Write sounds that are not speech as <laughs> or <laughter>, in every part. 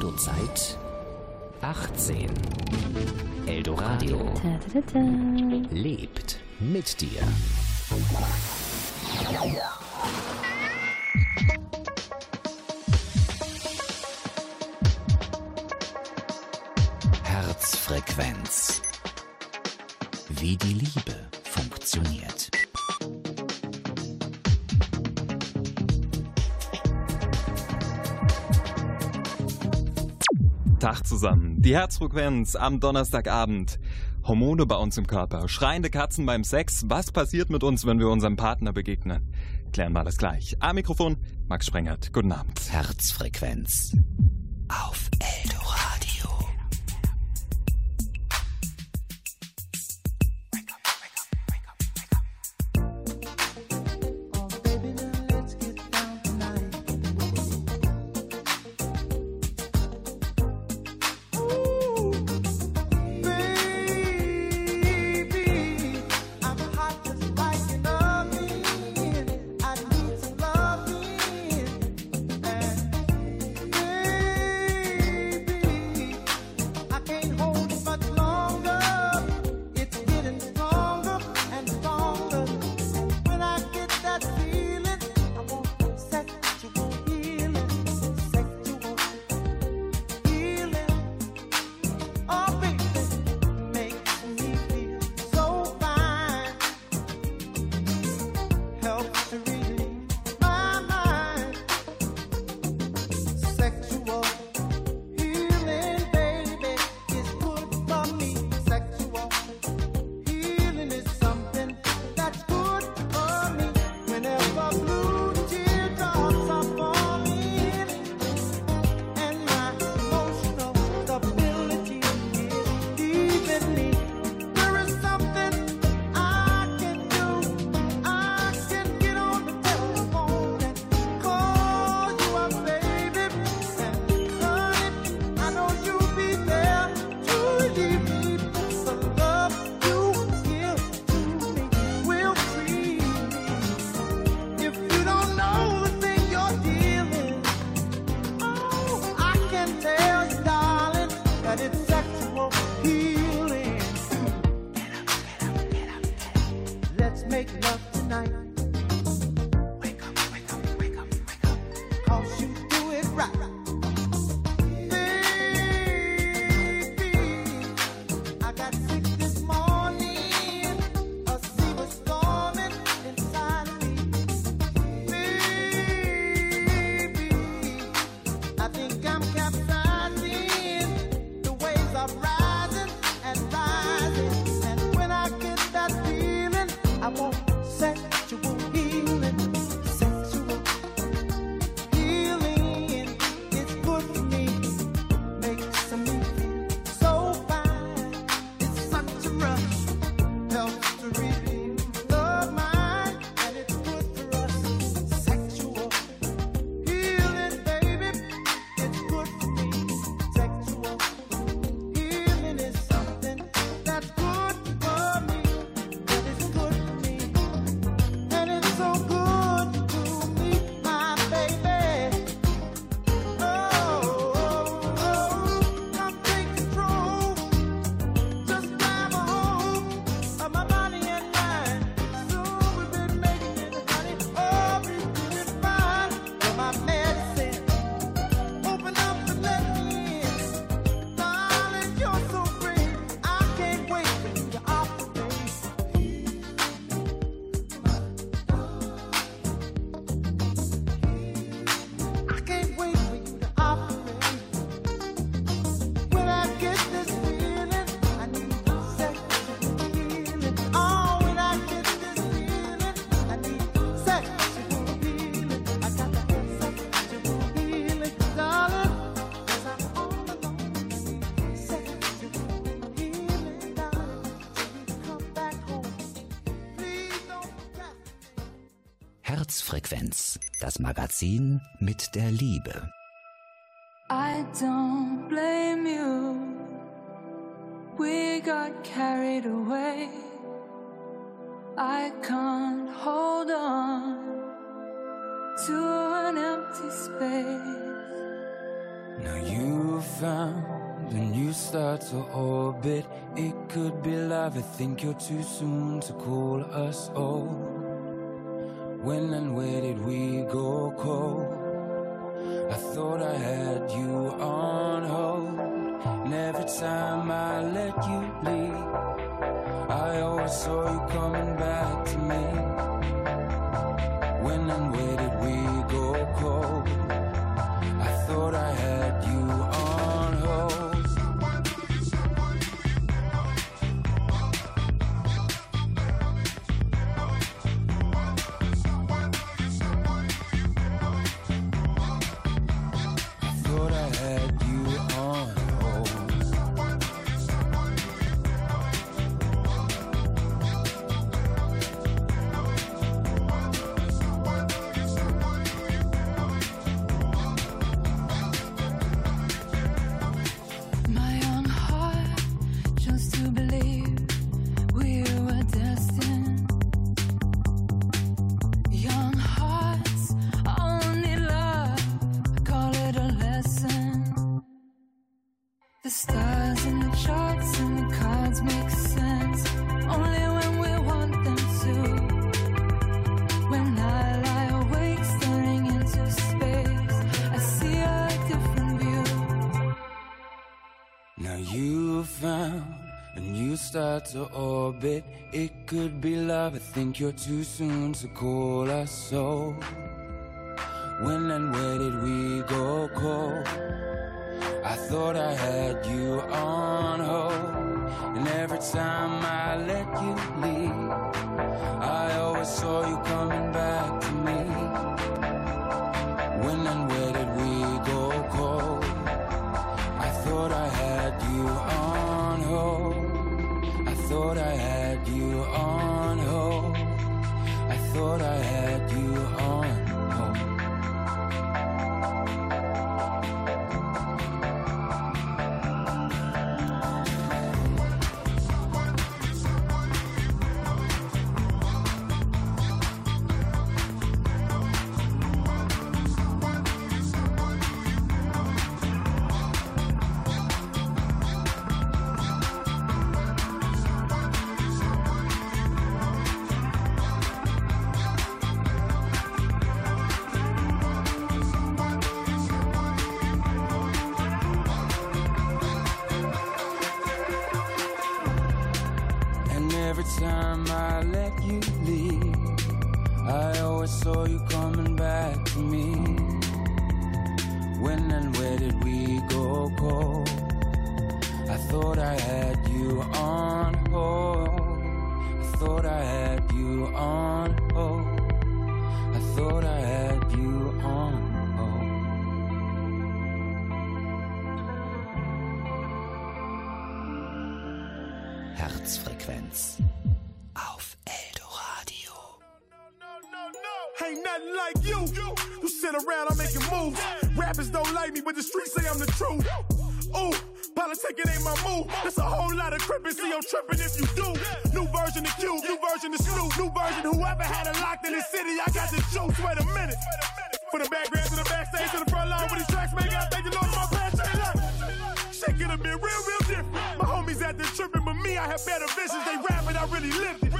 Eldozeit 18. Eldoradio lebt mit dir. Herzfrequenz. Wie die Liebe funktioniert. Tag zusammen. Die Herzfrequenz am Donnerstagabend. Hormone bei uns im Körper, schreiende Katzen beim Sex. Was passiert mit uns, wenn wir unserem Partner begegnen? Klären wir alles gleich. Am Mikrofon Max Sprengert. Guten Abend. Herzfrequenz Herzfrequenz, das Magazin mit der Liebe. I don't blame you. We got carried away. I can't hold on to an empty space. Now you found a new star to orbit. It could be love. I think you're too soon to call us old. When and where did we go cold? I thought I had you on hold. And every time I let you leave, I always saw you coming back to me. When and where did we go cold? I thought I had to orbit. It could be love. I think you're too soon to call us so. When and where did we go cold? I thought I had you on hold. And every time I let you leave, I always saw you coming crippin', trippin' if you do. New version of Cube, new version of Snoop, new version. Whoever had it locked in the city, I got the juice. Wait a minute. From the background to the backstage to the front line with these tracks, man, gotta thank the Lord for my past. Shit could have been real, real different. My homies out there tripping, but me, I have better visions. They rap it, I really lived it.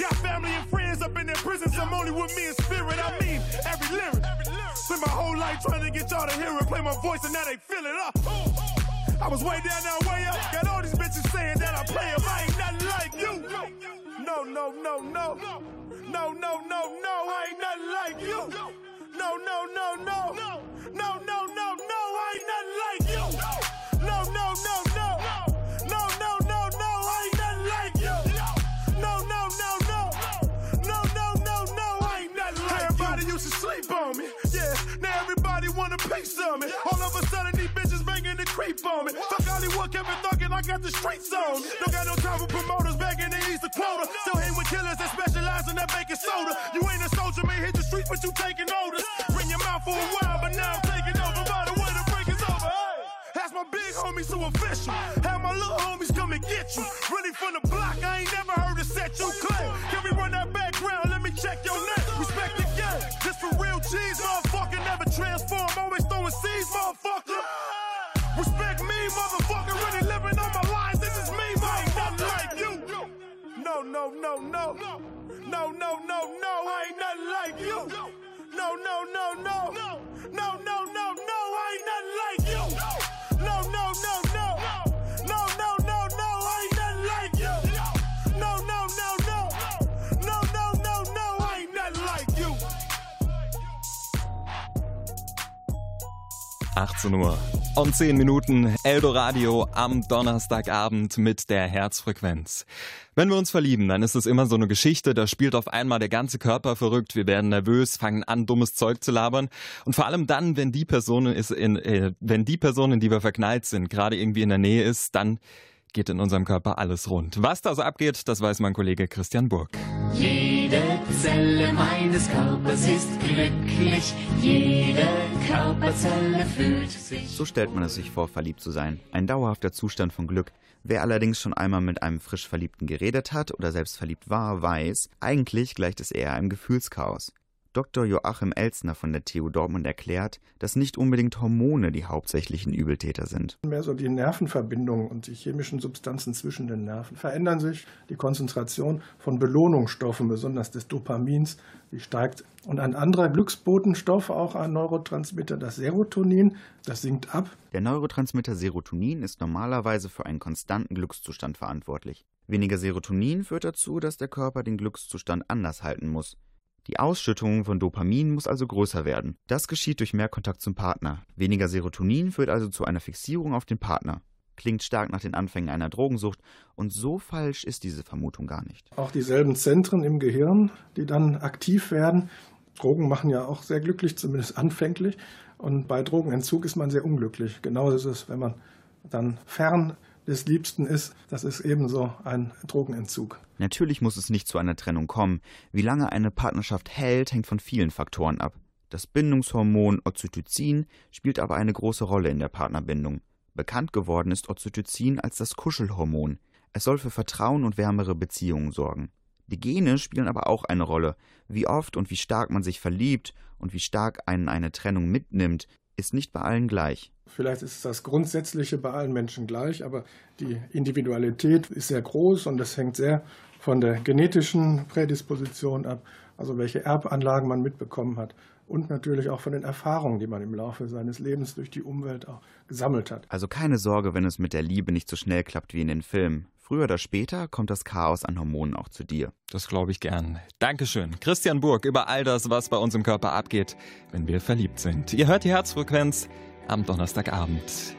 Got family and friends up in their prisons. I'm only with me in spirit. I mean, every lyric. Spent my whole life trying to get y'all to hear it, play my voice, and now they feel it up. I was way down, now way up. Got all these bitches saying that I play 'em. I ain't nothing like you. No, no, no, no. No, no, no, no. I ain't nothing like you. No, no, no, no. No, no, no, no. I ain't nothing like you. No, no, no, no. No, no, no, no. I ain't nothing like you. No, no, no, no. No, no, no, no. I ain't nothing like you. Everybody used to sleep on me. Yeah, now everybody want a piece of me. All of a sudden, these bitches creep on me. Fuck Hollywood, Kevin thuggin', I got the streets on. Don't got no time for promoters back in the East of quota. Still hang with killers that specialize in that baking soda. You ain't a soldier, man, hit the streets, but you taking orders. Bring your mouth for a while, but now I'm taking over. By the way, the break is over. Hey, that's my big homies who official. Have my little homies come and get you. Really from the block, I ain't never heard it set you clear. Can we run that background? Let me check your name. Respect the game. This for real cheese, motherfucker, never transform. Always throwing seeds motherfucker. No, no, no, no. No, no, no. I ain't nothing like you. No, no. No, no, no, 18 Uhr und 10 Minuten Eldoradio am Donnerstagabend mit der Herzfrequenz. Wenn wir uns verlieben, dann ist es immer so eine Geschichte, da spielt auf einmal der ganze Körper verrückt, wir werden nervös, fangen an, dummes Zeug zu labern. Und vor allem dann, wenn die Person ist in, äh, wenn die Person, in die wir verknallt sind, gerade irgendwie in der Nähe ist, dann geht in unserem Körper alles rund. Was da so abgeht, das weiß mein Kollege Christian Burg. Jede Zelle meines Körpers ist glücklich, jede Körperzelle fühlt sich. So stellt man es sich vor, verliebt zu sein. Ein dauerhafter Zustand von Glück. Wer allerdings schon einmal mit einem frisch Verliebten geredet hat oder selbst verliebt war, weiß, eigentlich gleicht es eher einem Gefühlschaos. Dr. Joachim Elzner von der TU Dortmund erklärt, dass nicht unbedingt Hormone die hauptsächlichen Übeltäter sind. Mehr so die Nervenverbindungen und die chemischen Substanzen zwischen den Nerven verändern sich. Die Konzentration von Belohnungsstoffen, besonders des Dopamins, die steigt. Und ein anderer Glücksbotenstoff, auch ein Neurotransmitter, das Serotonin, das sinkt ab. Der Neurotransmitter Serotonin ist normalerweise für einen konstanten Glückszustand verantwortlich. Weniger Serotonin führt dazu, dass der Körper den Glückszustand anders halten muss. Die Ausschüttung von Dopamin muss also größer werden. Das geschieht durch mehr Kontakt zum Partner. Weniger Serotonin führt also zu einer Fixierung auf den Partner. Klingt stark nach den Anfängen einer Drogensucht und so falsch ist diese Vermutung gar nicht. Auch dieselben Zentren im Gehirn, die dann aktiv werden. Drogen machen ja auch sehr glücklich, zumindest anfänglich. Und bei Drogenentzug ist man sehr unglücklich. Genauso ist es, wenn man dann fern des Liebsten ist. Das ist ebenso ein Drogenentzug. Natürlich muss es nicht zu einer Trennung kommen. Wie lange eine Partnerschaft hält, hängt von vielen Faktoren ab. Das Bindungshormon Oxytocin spielt aber eine große Rolle in der Partnerbindung. Bekannt geworden ist Oxytocin als das Kuschelhormon. Es soll für Vertrauen und wärmere Beziehungen sorgen. Die Gene spielen aber auch eine Rolle. Wie oft und wie stark man sich verliebt und wie stark einen eine Trennung mitnimmt, ist nicht bei allen gleich. Vielleicht ist das Grundsätzliche bei allen Menschen gleich, aber die Individualität ist sehr groß und das hängt sehr von der genetischen Prädisposition ab, also welche Erbanlagen man mitbekommen hat und natürlich auch von den Erfahrungen, die man im Laufe seines Lebens durch die Umwelt auch gesammelt hat. Also keine Sorge, wenn es mit der Liebe nicht so schnell klappt wie in den Filmen. Früher oder später kommt das Chaos an Hormonen auch zu dir. Das glaube ich gern. Dankeschön. Christian Burg über all das, was bei uns im Körper abgeht, wenn wir verliebt sind. Ihr hört die Herzfrequenz am Donnerstagabend.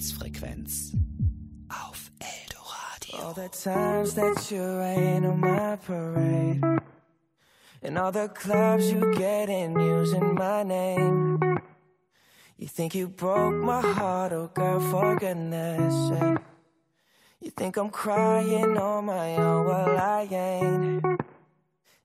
Herzfrequenz auf Eldoradio. All the times that you rain on my parade. And all the clubs you get in using my name. You think you broke my heart, oh girl, for goodness sake. You think I'm crying on my own, well, I ain't.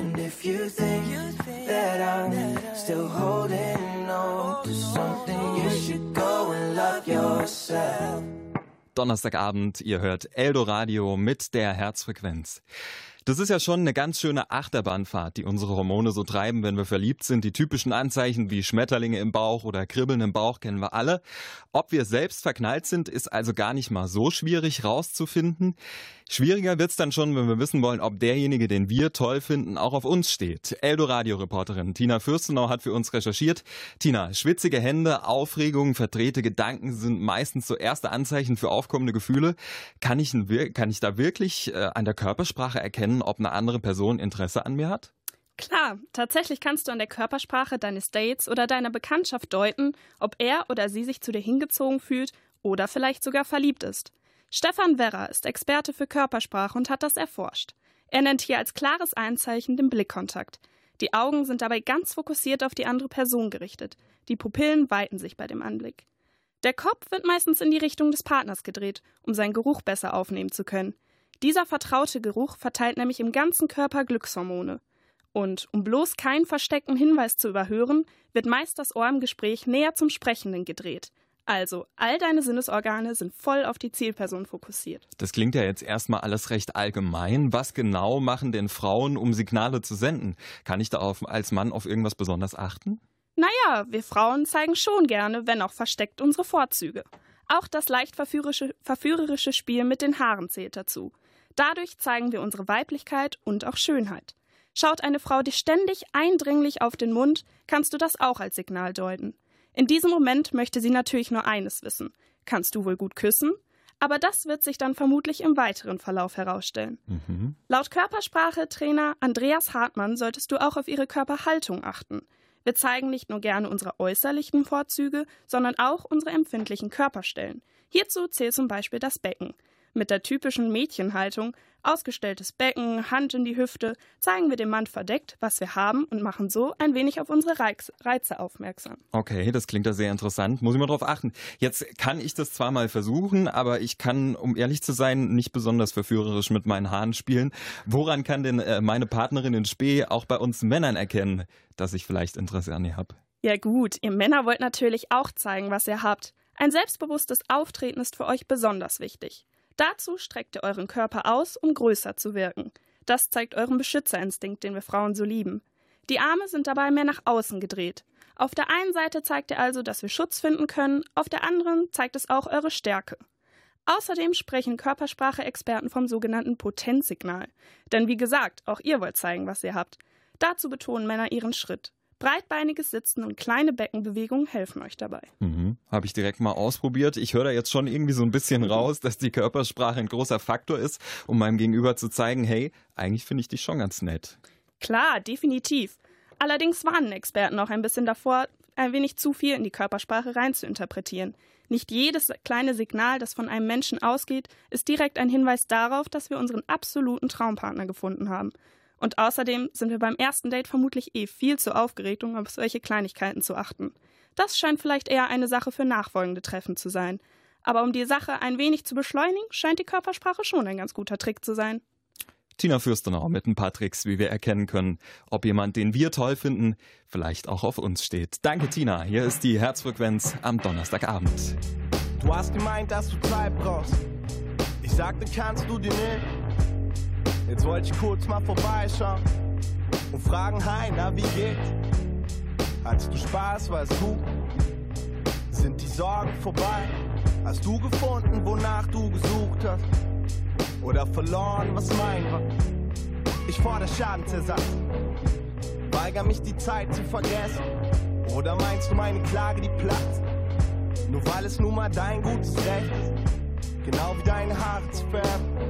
And if you think that I'm still holding on to something, you should go and love yourself. Donnerstagabend, ihr hört Eldoradio mit der Herzfrequenz. Das ist ja schon eine ganz schöne Achterbahnfahrt, die unsere Hormone so treiben, wenn wir verliebt sind. Die typischen Anzeichen wie Schmetterlinge im Bauch oder Kribbeln im Bauch kennen wir alle. Ob wir selbst verknallt sind, ist also gar nicht mal so schwierig rauszufinden. Schwieriger wird's dann schon, wenn wir wissen wollen, ob derjenige, den wir toll finden, auch auf uns steht. Eldoradio-Reporterin Tina Fürstenau hat für uns recherchiert. Tina, schwitzige Hände, Aufregung, verdrehte Gedanken sind meistens so erste Anzeichen für aufkommende Gefühle. Kann ich, kann ich da wirklich äh, an der Körpersprache erkennen, ob eine andere Person Interesse an mir hat? Klar, tatsächlich kannst du an der Körpersprache deines Dates oder deiner Bekanntschaft deuten, ob er oder sie sich zu dir hingezogen fühlt oder vielleicht sogar verliebt ist. Stefan Werrer ist Experte für Körpersprache und hat das erforscht. Er nennt hier als klares Einzeichen den Blickkontakt. Die Augen sind dabei ganz fokussiert auf die andere Person gerichtet. Die Pupillen weiten sich bei dem Anblick. Der Kopf wird meistens in die Richtung des Partners gedreht, um seinen Geruch besser aufnehmen zu können. Dieser vertraute Geruch verteilt nämlich im ganzen Körper Glückshormone. Und um bloß keinen versteckten Hinweis zu überhören, wird meist das Ohr im Gespräch näher zum Sprechenden gedreht. Also, all deine Sinnesorgane sind voll auf die Zielperson fokussiert. Das klingt ja jetzt erstmal alles recht allgemein. Was genau machen denn Frauen, um Signale zu senden? Kann ich da auf, als Mann auf irgendwas besonders achten? Naja, wir Frauen zeigen schon gerne, wenn auch versteckt, unsere Vorzüge. Auch das leicht verführerische, verführerische Spiel mit den Haaren zählt dazu. Dadurch zeigen wir unsere Weiblichkeit und auch Schönheit. Schaut eine Frau dir ständig eindringlich auf den Mund, kannst du das auch als Signal deuten. In diesem Moment möchte sie natürlich nur eines wissen. Kannst du wohl gut küssen? Aber das wird sich dann vermutlich im weiteren Verlauf herausstellen. Laut Körpersprache-Trainer Andreas Hartmann solltest du auch auf ihre Körperhaltung achten. Wir zeigen nicht nur gerne unsere äußerlichen Vorzüge, sondern auch unsere empfindlichen Körperstellen. Hierzu zählt zum Beispiel das Becken. Mit der typischen Mädchenhaltung, ausgestelltes Becken, Hand in die Hüfte, zeigen wir dem Mann verdeckt, was wir haben und machen so ein wenig auf unsere Reiz Reize aufmerksam. Okay, das klingt ja sehr interessant. Muss ich mal drauf achten. Jetzt kann ich das zwar mal versuchen, aber ich kann, um ehrlich zu sein, nicht besonders verführerisch mit meinen Haaren spielen. Woran kann denn äh, meine Partnerin in Spee auch bei uns Männern erkennen, dass ich vielleicht Interesse an ihr habe? Ja gut, ihr Männer wollt natürlich auch zeigen, was ihr habt. Ein selbstbewusstes Auftreten ist für euch besonders wichtig. Dazu streckt ihr euren Körper aus, um größer zu wirken. Das zeigt euren Beschützerinstinkt, den wir Frauen so lieben. Die Arme sind dabei mehr nach außen gedreht. Auf der einen Seite zeigt ihr also, dass wir Schutz finden können, auf der anderen zeigt es auch eure Stärke. Außerdem sprechen Körpersprache-Experten vom sogenannten Potenzsignal. Denn wie gesagt, auch ihr wollt zeigen, was ihr habt. Dazu betonen Männer ihren Schritt. Breitbeiniges Sitzen und kleine Beckenbewegungen helfen euch dabei. Mhm. Habe ich direkt mal ausprobiert. Ich höre da jetzt schon irgendwie so ein bisschen raus, dass die Körpersprache ein großer Faktor ist, um meinem Gegenüber zu zeigen, hey, eigentlich finde ich dich schon ganz nett. Klar, definitiv. Allerdings warnen Experten auch ein bisschen davor, ein wenig zu viel in die Körpersprache reinzuinterpretieren. Nicht jedes kleine Signal, das von einem Menschen ausgeht, ist direkt ein Hinweis darauf, dass wir unseren absoluten Traumpartner gefunden haben. Und außerdem sind wir beim ersten Date vermutlich eh viel zu aufgeregt, um auf solche Kleinigkeiten zu achten. Das scheint vielleicht eher eine Sache für nachfolgende Treffen zu sein. Aber um die Sache ein wenig zu beschleunigen, scheint die Körpersprache schon ein ganz guter Trick zu sein. Tina Fürstenau mit ein paar Tricks, wie wir erkennen können, ob jemand, den wir toll finden, vielleicht auch auf uns steht. Danke, Tina. Hier ist die Herzfrequenz am Donnerstagabend. Du hast gemeint, dass du Zeit brauchst. Ich sagte, kannst du dir nicht. Jetzt wollte ich kurz mal vorbeischauen und fragen, hi, na, wie geht's? Hattest du Spaß, war's gut? Sind die Sorgen vorbei? Hast du gefunden, wonach du gesucht hast? Oder verloren, was mein war? Ich fordere Schadensersatz. Weiger mich die Zeit zu vergessen. Oder meinst du meine Klage, die platzt? Nur weil es nun mal dein gutes Recht ist, genau wie deine Haare zu färben.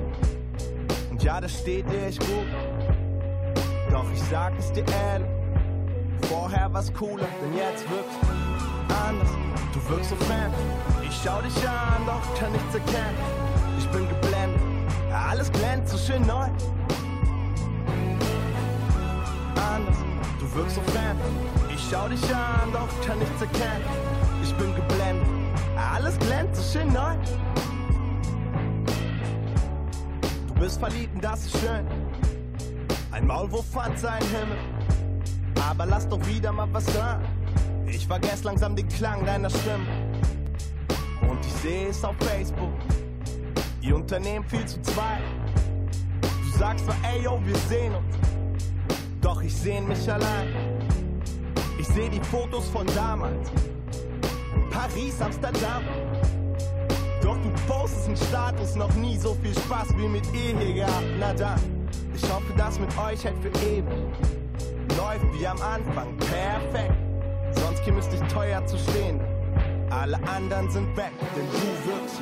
Und ja, das steht dir echt gut. Doch ich sag es dir ehrlich, vorher war's cooler, denn jetzt wirkst du anders. Du wirkst so fremd. Ich schau dich an, doch kann nichts erkennen. Ich bin geblendet, Alles glänzt so schön neu. Anders, du wirkst so fremd. Ich schau dich an, doch kann nichts erkennen. Ich bin geblendet. Alles glänzt so schön neu. Bist verliebt und das ist schön. Ein Maulwurf fand seinen Himmel. Aber lass doch wieder mal was hören. Ich vergess langsam den Klang deiner Stimme. Und ich sehe es auf Facebook. Ihr Unternehmen viel zu zweit. Du sagst zwar, ey yo, wir sehen uns. Doch ich seh mich allein. Ich seh die Fotos von damals. Paris, Amsterdam. Doch du postest einen Status, noch nie so viel Spaß wie mit ihr hier gehabt. Na dann, ich hoffe, das mit euch hält für ewig. Läuft wie am Anfang, perfekt. Sonst käme es dich teuer zu stehen. Alle anderen sind weg, denn du wirkst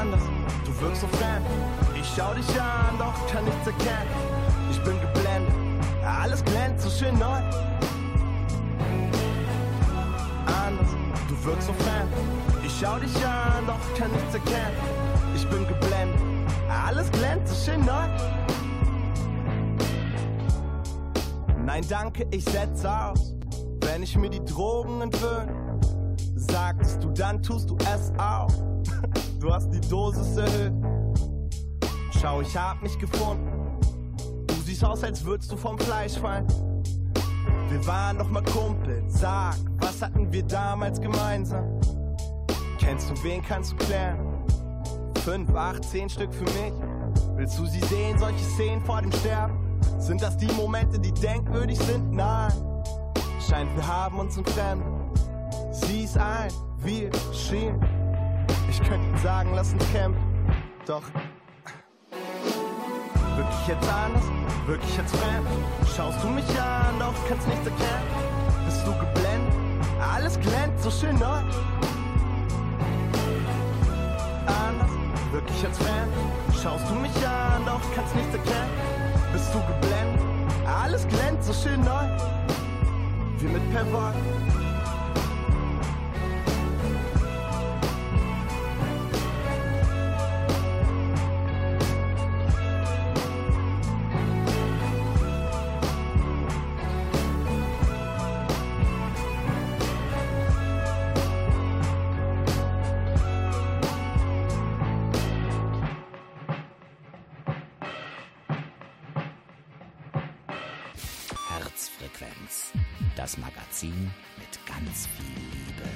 anders. Du wirkst so fremd. Ich schau dich an, doch kann nichts erkennen. Ich bin geblendet. Alles glänzt so schön neu. Anders. Du wirkst so fremd. Ich schau dich an, doch kann nichts erkennen. Ich bin geblendet. Alles glänzt so schön neu. Nein, danke, ich setz aus. Wenn ich mir die Drogen entwöhne, sagst du, dann tust du es auch. <laughs> Du hast die Dosis erhöht. Schau, ich hab mich gefunden. Du siehst aus, als würdest du vom Fleisch fallen. Wir waren doch mal Kumpel. Sag, was hatten wir damals gemeinsam? Kennst du wen, kannst du klären? Fünf, acht, zehn Stück für mich. Willst du sie sehen, solche Szenen vor dem Sterben? Sind das die Momente, die denkwürdig sind? Nein. Scheint, wir haben uns entfremdet. Sieh's ein, wir schielen. Ich könnte sagen, lass uns kämpfen. Doch wirklich jetzt anders, wirklich jetzt fremd. Schaust du mich an, doch kannst nichts erkennen. Bist du geblendet? Alles glänzt so schön neu. Wirklich jetzt fremd. Schaust du mich an, doch kannst nichts erkennen. Bist du geblendet? Alles glänzt so schön neu. Wie mit Perwoll. Herzfrequenz. Das Magazin mit ganz viel Liebe.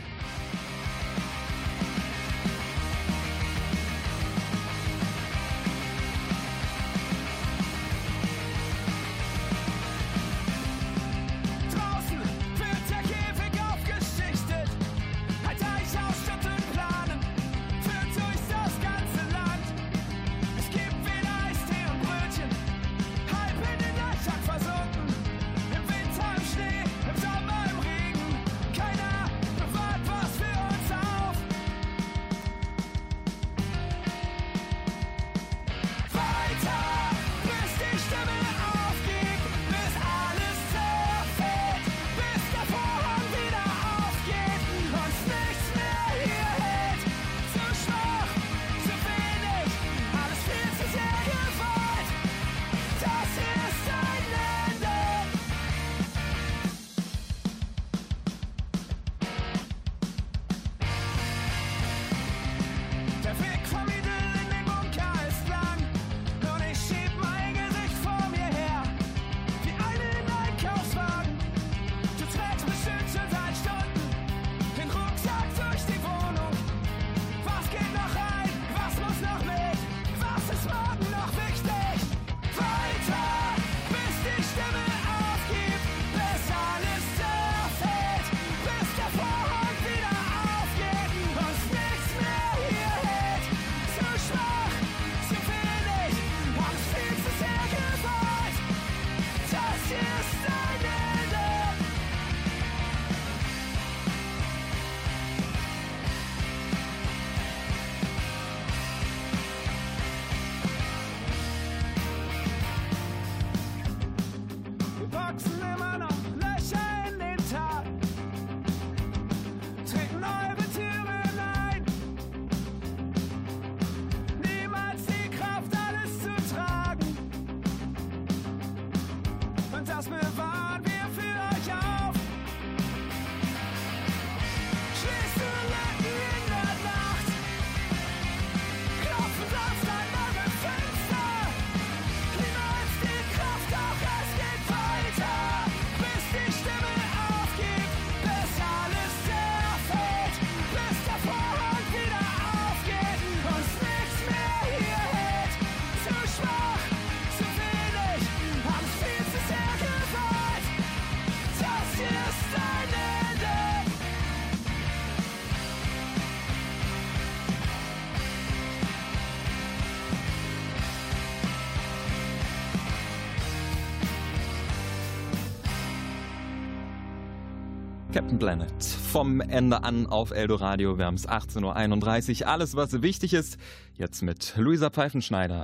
Captain Planet. Vom Ende an auf Eldoradio. Wir haben es 18.31 Uhr. Alles, was wichtig ist, jetzt mit Luisa Pfeifenschneider.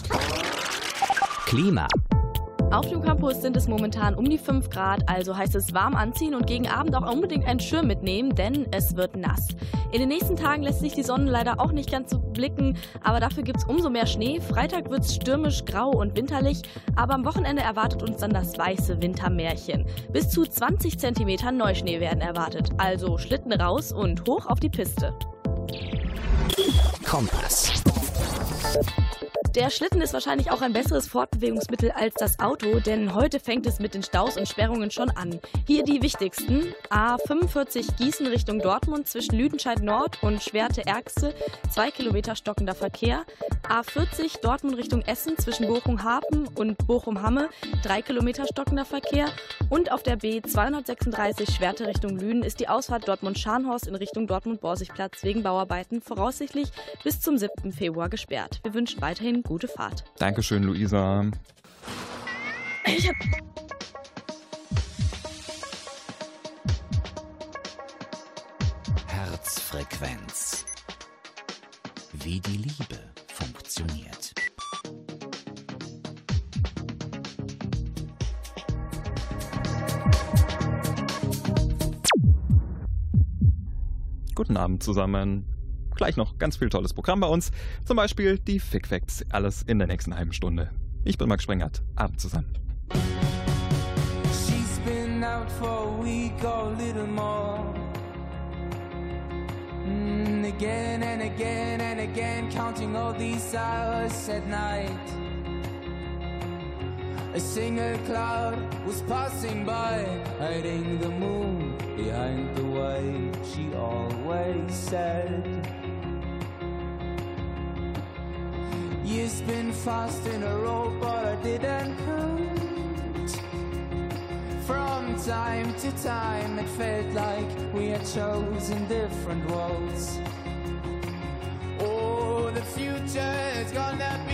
Klima. Auf dem Campus sind es momentan um die 5 Grad, also heißt es warm anziehen und gegen Abend auch unbedingt einen Schirm mitnehmen, denn es wird nass. In den nächsten Tagen lässt sich die Sonne leider auch nicht ganz so blicken, aber dafür gibt es umso mehr Schnee. Freitag wird es stürmisch, grau und winterlich, aber am Wochenende erwartet uns dann das weiße Wintermärchen. Bis zu 20 cm Neuschnee werden erwartet, also Schlitten raus und hoch auf die Piste. Kompass. Der Schlitten ist wahrscheinlich auch ein besseres Fortbewegungsmittel als das Auto, denn heute fängt es mit den Staus und Sperrungen schon an. Hier die wichtigsten. A45 Gießen Richtung Dortmund zwischen Lüdenscheid Nord und Schwerte-Ergste, 2 Kilometer stockender Verkehr. A40 Dortmund Richtung Essen zwischen Bochum-Hafen und Bochum-Hamme, 3 Kilometer stockender Verkehr. Und auf der B236 Schwerte Richtung Lünen ist die Ausfahrt Dortmund-Scharnhorst in Richtung Dortmund-Borsigplatz wegen Bauarbeiten voraussichtlich bis zum 7. Februar gesperrt. Wir wünschen weiterhin gute Fahrt. Dankeschön, Luisa. Ich hab Herzfrequenz. Wie die Liebe funktioniert. Guten Abend zusammen. Gleich noch ganz viel tolles Programm bei uns. Zum Beispiel die Fick Facts. Alles in der nächsten halben Stunde. Ich bin Max Sprengert. Abend zusammen. She's been out for a week or a little more. Mm, again and again and again, counting all these hours at night. A single cloud was passing by, hiding the moon behind the way she always said. Years been fast in a row, but I didn't count. From time to time, it felt like we had chosen different roads. Oh, the future is gonna be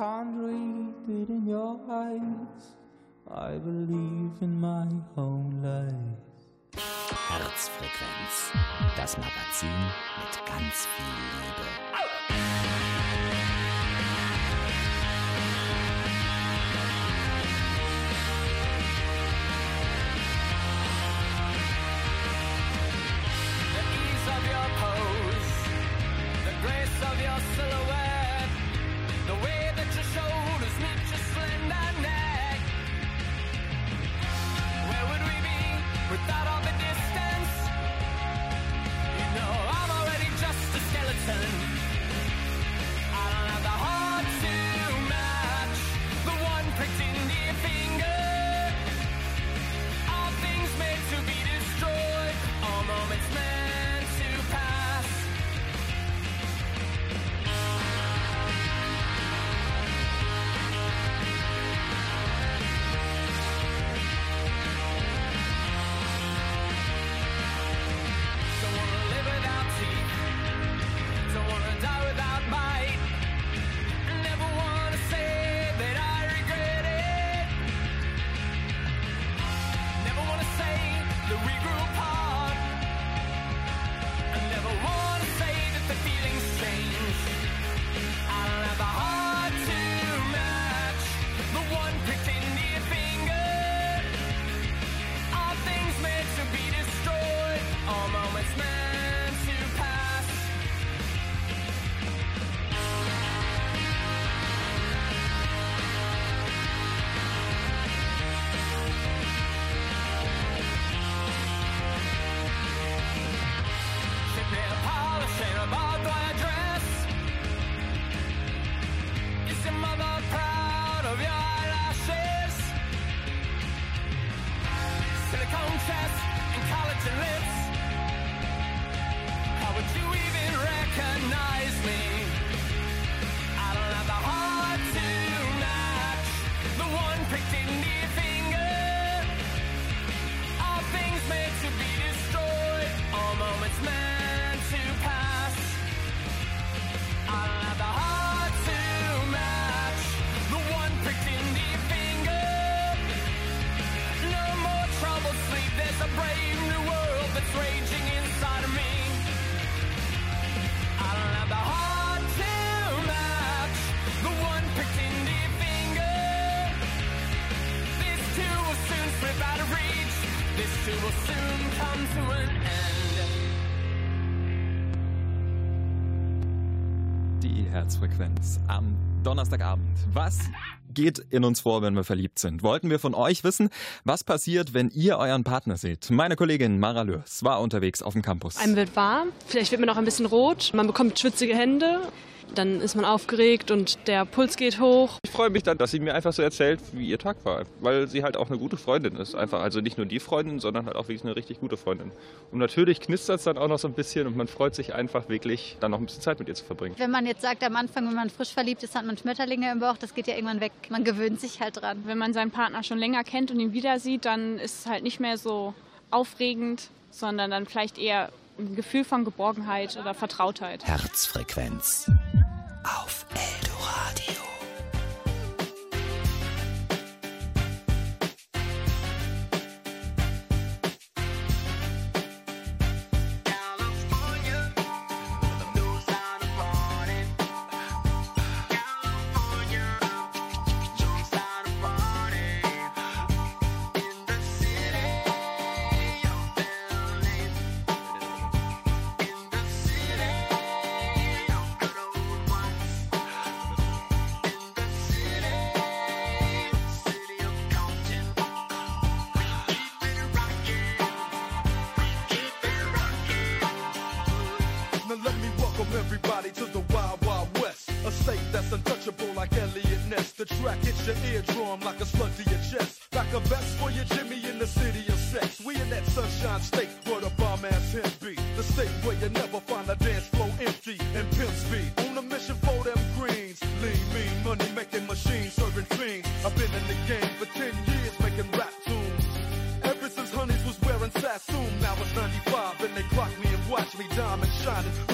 can't read it in your eyes. I believe in my own life. Herzfrequenz, das Magazin mit ganz viel Liebe. This too will soon come to an end. Die Herzfrequenz am Donnerstagabend. Was geht in uns vor, wenn wir verliebt sind? Wollten wir von euch wissen, was passiert, wenn ihr euren Partner seht? Meine Kollegin Mara Lörs war unterwegs auf dem Campus. Einem wird warm, vielleicht wird man auch ein bisschen rot, man bekommt schwitzige Hände, dann ist man aufgeregt und der Puls geht hoch. Ich freue mich dann, dass sie mir einfach so erzählt, wie ihr Tag war, weil sie halt auch eine gute Freundin ist. Einfach, also nicht nur die Freundin, sondern halt auch wirklich eine richtig gute Freundin. Und natürlich knistert es dann auch noch so ein bisschen und man freut sich einfach wirklich, dann noch ein bisschen Zeit mit ihr zu verbringen. Wenn man jetzt sagt, am Anfang, wenn man frisch verliebt ist, hat man Schmetterlinge im Bauch, das geht ja irgendwann weg. Man gewöhnt sich halt dran. Wenn man seinen Partner schon länger kennt und ihn wieder sieht, dann ist es halt nicht mehr so aufregend, sondern dann vielleicht eher ein Gefühl von Geborgenheit oder Vertrautheit. Herzfrequenz auf Eldoradio. Dance empty and pimp speed. On a mission for them greens. Lean, mean, money making machines serving fiends. I've been in the game for 10 years making rap tunes. Ever since Honeys was wearing Sassoon, now it's 95 and they clock me and watch me diamond shining,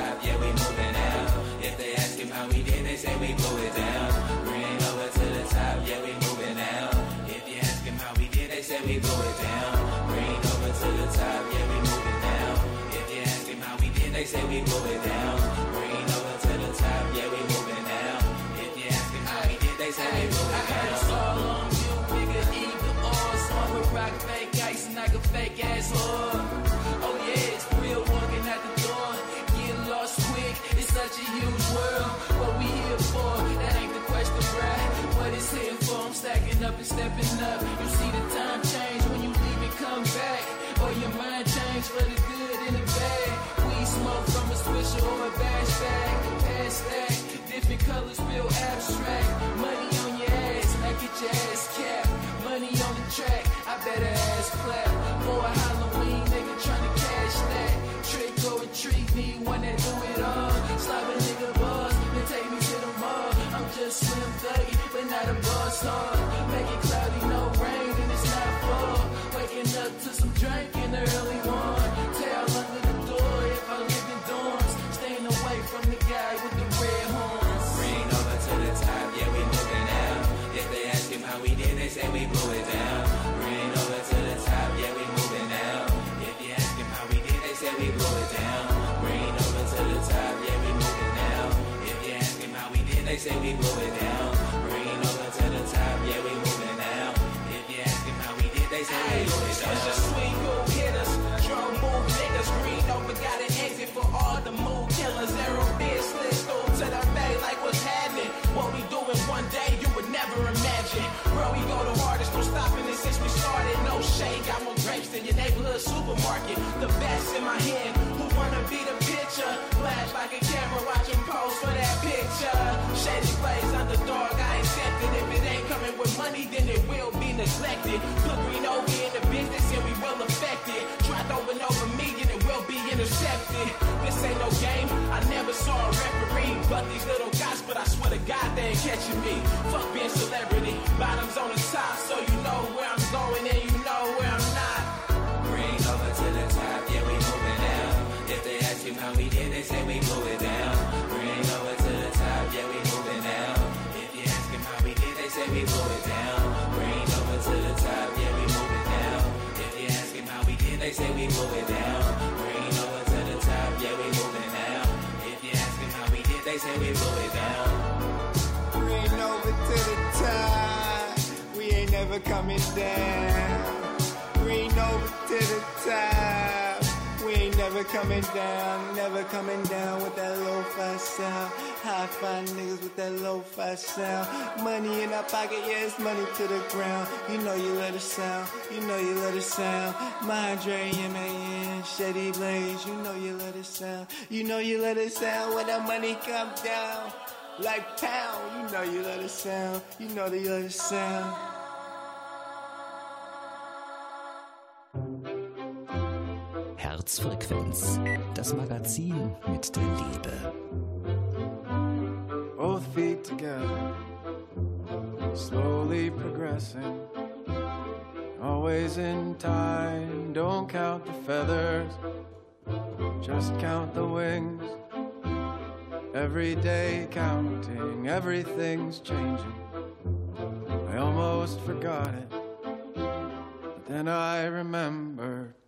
top, yeah, we moving out. If they ask him how we did, they say we blew it down. Bring over to the top, yeah, we moving out. If you ask him how we did, they say we blew it down. Bring over to the top, yeah, we moving out. If you ask him how we did, they say we blew it down. Bring over to the top, yeah, we moving out. If you ask him how we did, they say we blew it down. It's all on you, nigga, either or. Smart with rock fake ice and like a fake ass whore. World. What we here for? That ain't the question, bruh. What it's here for? I'm stacking up and stepping up. You see the time change when you leave and come back. Or your mind change for the good and the bad. We smoke from a swisher or a bash bag. Pass that. Different colors feel abstract. Money on your ass, I get your ass capped. Money on the track, I better ass clap. For a Halloween, treat, me one that do it all. Slap a nigga buzz, then take me to the mall. I'm just slim thuggy, but not a boss hog. Make it cloudy, no rain, and it's not fall. Waking up to some drink in the early morning. Tail under the door if I live in dorms. Staying away from the guy say we blew it down. Bring over to the top, yeah, we moving out. If you ask him how we did, they say we blew it down. Just swing move hitters, drum move niggas. Green over got an exit for all the move killers. Arrow beer slid through to the bay like what's happening. What we doing one day you would never imagine. Bro, we go the hardest, no stopping it since we started. No shade, got more grapes than your neighborhood supermarket. The best in my hand, money, then it will be neglected. Put green over in the business and we will affect it. Try throwing over me and it will be intercepted. This ain't no game, I never saw a referee. But these little guys, but I swear to God, they ain't catching me. Fuck being celebrity, bottoms on the top, so you we down. Over to the top, yeah, we. If you ask how we did, they say we it down. Over to the top, yeah, we. If you ask how we did, they say we it down. Over to the top. We ain't never coming down. Green over to the top. Never coming down, never coming down with that low fi sound. High five niggas with that low fi sound. Money in our pocket, yeah, it's money to the ground. You know you let it sound, you know you let it sound. My Mindre, M-A-N, Shady Blaze, you know you let it sound. You know you let it sound when that money come down. Like pound, you know you let it sound, you know that you let it sound. Herzfrequenz, das Magazin mit der Liebe. Both feet together, slowly progressing. Always in time, don't count the feathers, just count the wings. Every day counting, everything's changing. I almost forgot it, but then I remembered.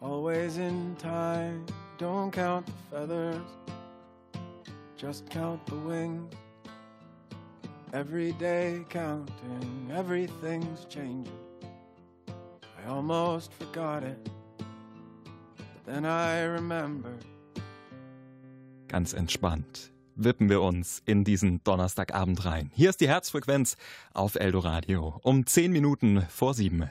Always in time, don't count the feathers, just count the wings. Every day counting, everything's changing. I almost forgot it, but then I remembered. Ganz entspannt wippen wir uns in diesen Donnerstagabend rein. Hier ist die Herzfrequenz auf Eldoradio um 10 Minuten vor 7.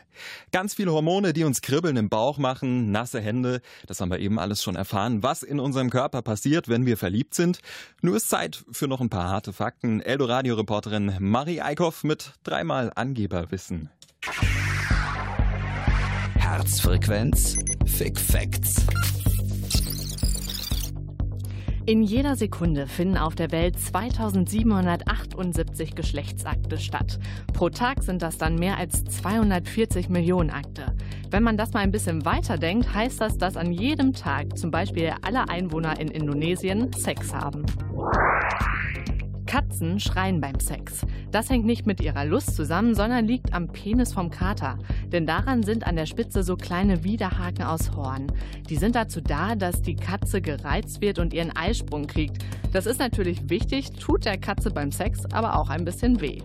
Ganz viele Hormone, die uns Kribbeln im Bauch machen, nasse Hände, das haben wir eben alles schon erfahren, was in unserem Körper passiert, wenn wir verliebt sind. Nur ist Zeit für noch ein paar harte Fakten. Eldoradio-Reporterin Marie Eickhoff mit dreimal Angeberwissen. Herzfrequenz Fick Facts. In jeder Sekunde finden auf der Welt 2778 Geschlechtsakte statt. Pro Tag sind das dann mehr als 240 Millionen Akte. Wenn man das mal ein bisschen weiterdenkt, heißt das, dass an jedem Tag zum Beispiel alle Einwohner in Indonesien Sex haben. Katzen schreien beim Sex. Das hängt nicht mit ihrer Lust zusammen, sondern liegt am Penis vom Kater. Denn daran sind an der Spitze so kleine Widerhaken aus Horn. Die sind dazu da, dass die Katze gereizt wird und ihren Eisprung kriegt. Das ist natürlich wichtig, tut der Katze beim Sex aber auch ein bisschen weh.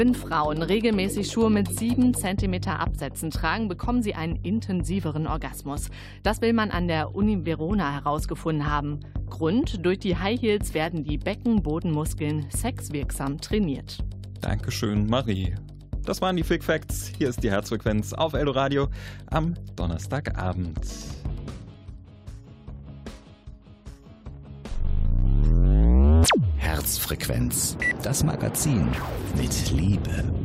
Wenn Frauen regelmäßig Schuhe mit 7 cm Absätzen tragen, bekommen sie einen intensiveren Orgasmus. Das will man an der Uni Verona herausgefunden haben. Grund, durch die High Heels werden die Beckenbodenmuskeln sexwirksam trainiert. Dankeschön, Marie. Das waren die Fick Facts. Hier ist die Herzfrequenz auf Eldoradio am Donnerstagabend. Herzfrequenz, das Magazin mit Liebe.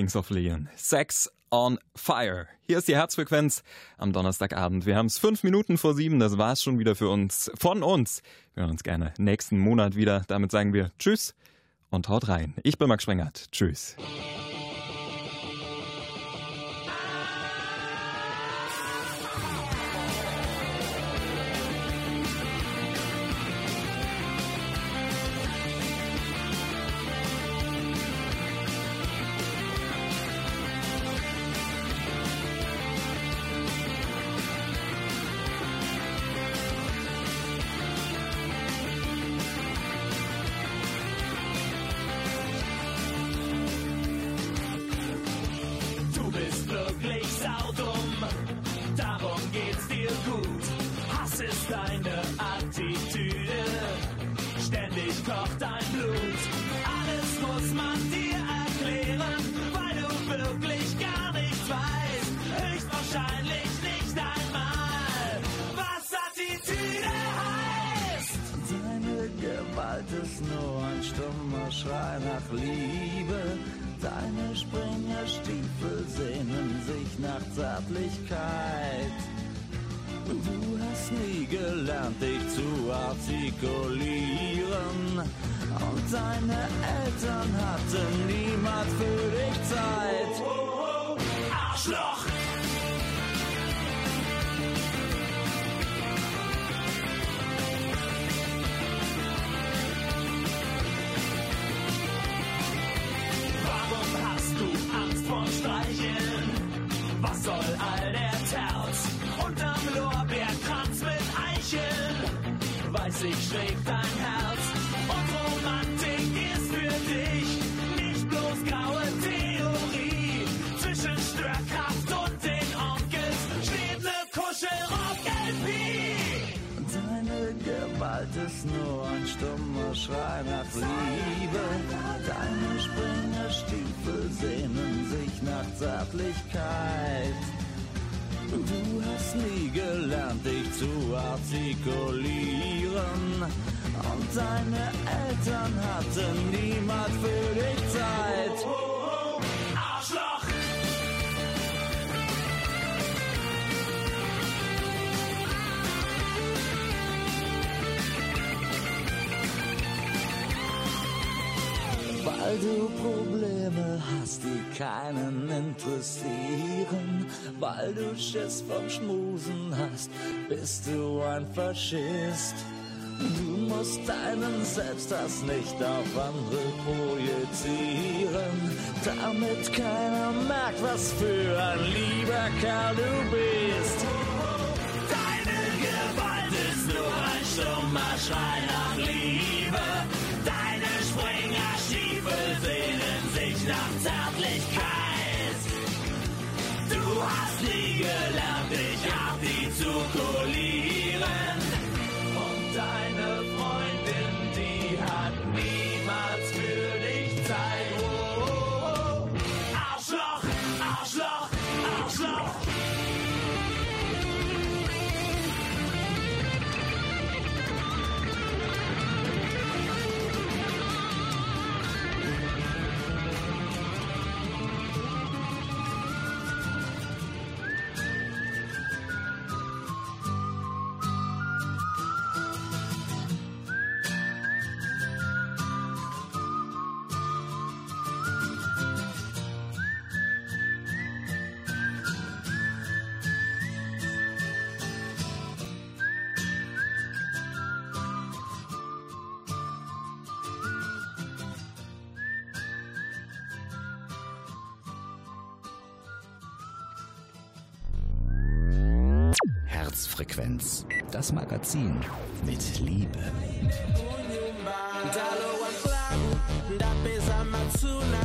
Kings of Leon. Sex on Fire. Hier ist die Herzfrequenz am Donnerstagabend. Wir haben es fünf Minuten vor sieben. Das war's schon wieder für uns. Von uns. Wir hören uns gerne nächsten Monat wieder. Damit sagen wir Tschüss und haut rein. Ich bin Max Sprengert. Tschüss. Du hast nie gelernt, dich zu artikulieren. Und deine Eltern hatten niemals für dich Zeit. Arschloch! Eicheln weiß ich, schlägt dein Herz. Und Romantik ist für dich nicht bloß graue Theorie. Zwischen Störkraft und den Onkels steht ne Kuschelrock-LP. Deine Gewalt ist nur ein stummer Schrei nach Liebe. Deine Springerstiefel sehnen sich nach Zärtlichkeit. Du hast nie gelernt, dich zu artikulieren. Und deine Eltern hatten niemals für dich Zeit. Weil du Probleme hast, die keinen interessieren. Weil du Schiss vom Schmusen hast, bist du ein Faschist. Du musst deinen Selbsthass nicht auf andere projizieren, damit keiner merkt, was für ein lieber Kerl du bist. Deine Gewalt ist nur ein stummer Schrei nach Liebe. Hast nie gelernt, dich artikulieren. Magazin mit Liebe. Matsuna